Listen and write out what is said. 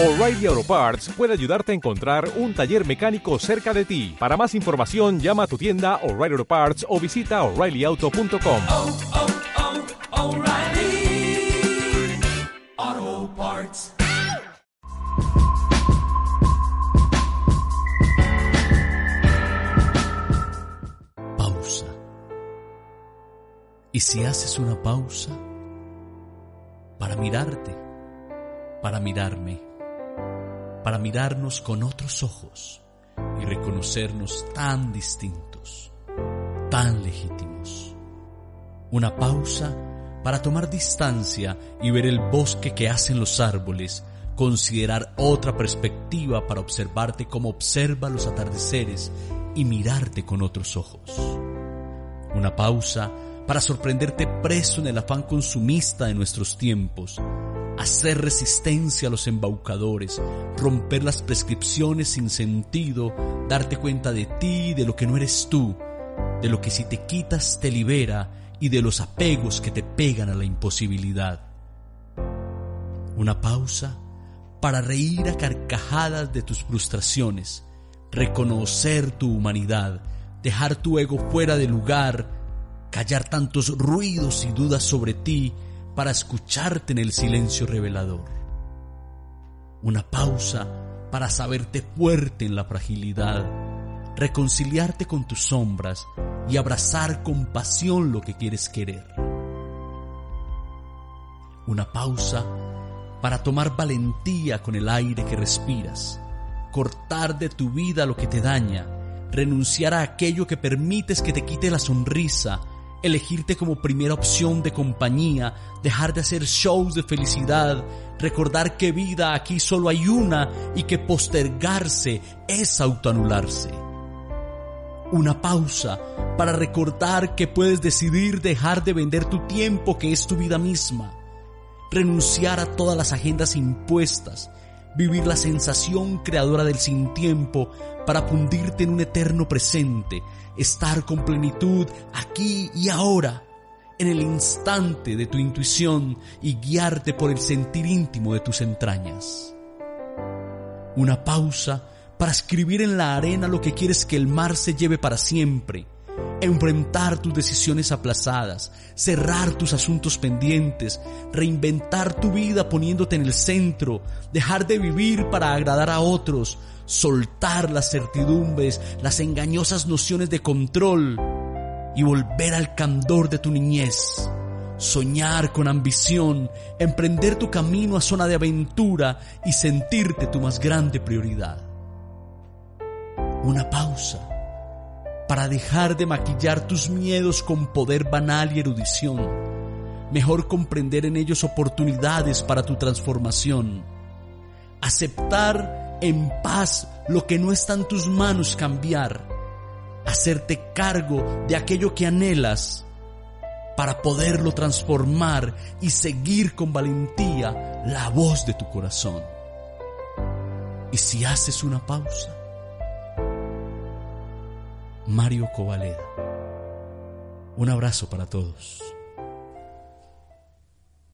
O'Reilly Auto Parts puede ayudarte a encontrar un taller mecánico cerca de ti. Para más información, llama a tu tienda O'Reilly Auto Parts o visita oreillyauto.com. oh, oh, Parts. Pausa. Y si haces una pausa para mirarte, para mirarme, para mirarnos con otros ojos y reconocernos tan distintos, tan legítimos. Una pausa para tomar distancia y ver el bosque que hacen los árboles, considerar otra perspectiva para observarte como observa los atardeceres y mirarte con otros ojos. Una pausa para sorprenderte preso en el afán consumista de nuestros tiempos, hacer resistencia a los embaucadores, romper las prescripciones sin sentido, darte cuenta de ti de lo que no eres tú, de lo que si te quitas te libera y de los apegos que te pegan a la imposibilidad. Una pausa para reír a carcajadas de tus frustraciones, reconocer tu humanidad, dejar tu ego fuera de lugar, callar tantos ruidos y dudas sobre ti para escucharte en el silencio revelador. Una pausa para saberte fuerte en la fragilidad, reconciliarte con tus sombras y abrazar con pasión lo que quieres querer. Una pausa para tomar valentía con el aire que respiras, cortar de tu vida lo que te daña, renunciar a aquello que permites que te quite la sonrisa, elegirte como primera opción de compañía, dejar de hacer shows de felicidad, recordar que vida aquí solo hay una y que postergarse es autoanularse. Una pausa para recordar que puedes decidir dejar de vender tu tiempo que es tu vida misma, renunciar a todas las agendas impuestas, vivir la sensación creadora del sin tiempo para fundirte en un eterno presente, estar con plenitud aquí y ahora, en el instante de tu intuición y guiarte por el sentir íntimo de tus entrañas. Una pausa para escribir en la arena lo que quieres que el mar se lleve para siempre, enfrentar tus decisiones aplazadas, cerrar tus asuntos pendientes, reinventar tu vida poniéndote en el centro, dejar de vivir para agradar a otros, soltar las certidumbres, las engañosas nociones de control y volver al candor de tu niñez. Soñar con ambición, emprender tu camino a zona de aventura y sentirte tu más grande prioridad. Una pausa para dejar de maquillar tus miedos con poder banal y erudición. Mejor comprender en ellos oportunidades para tu transformación. Aceptar en paz lo que no está en tus manos cambiar. Hacerte cargo de aquello que anhelas para poderlo transformar y seguir con valentía la voz de tu corazón. Y si haces una pausa, Mario Covaleda. Un abrazo para todos.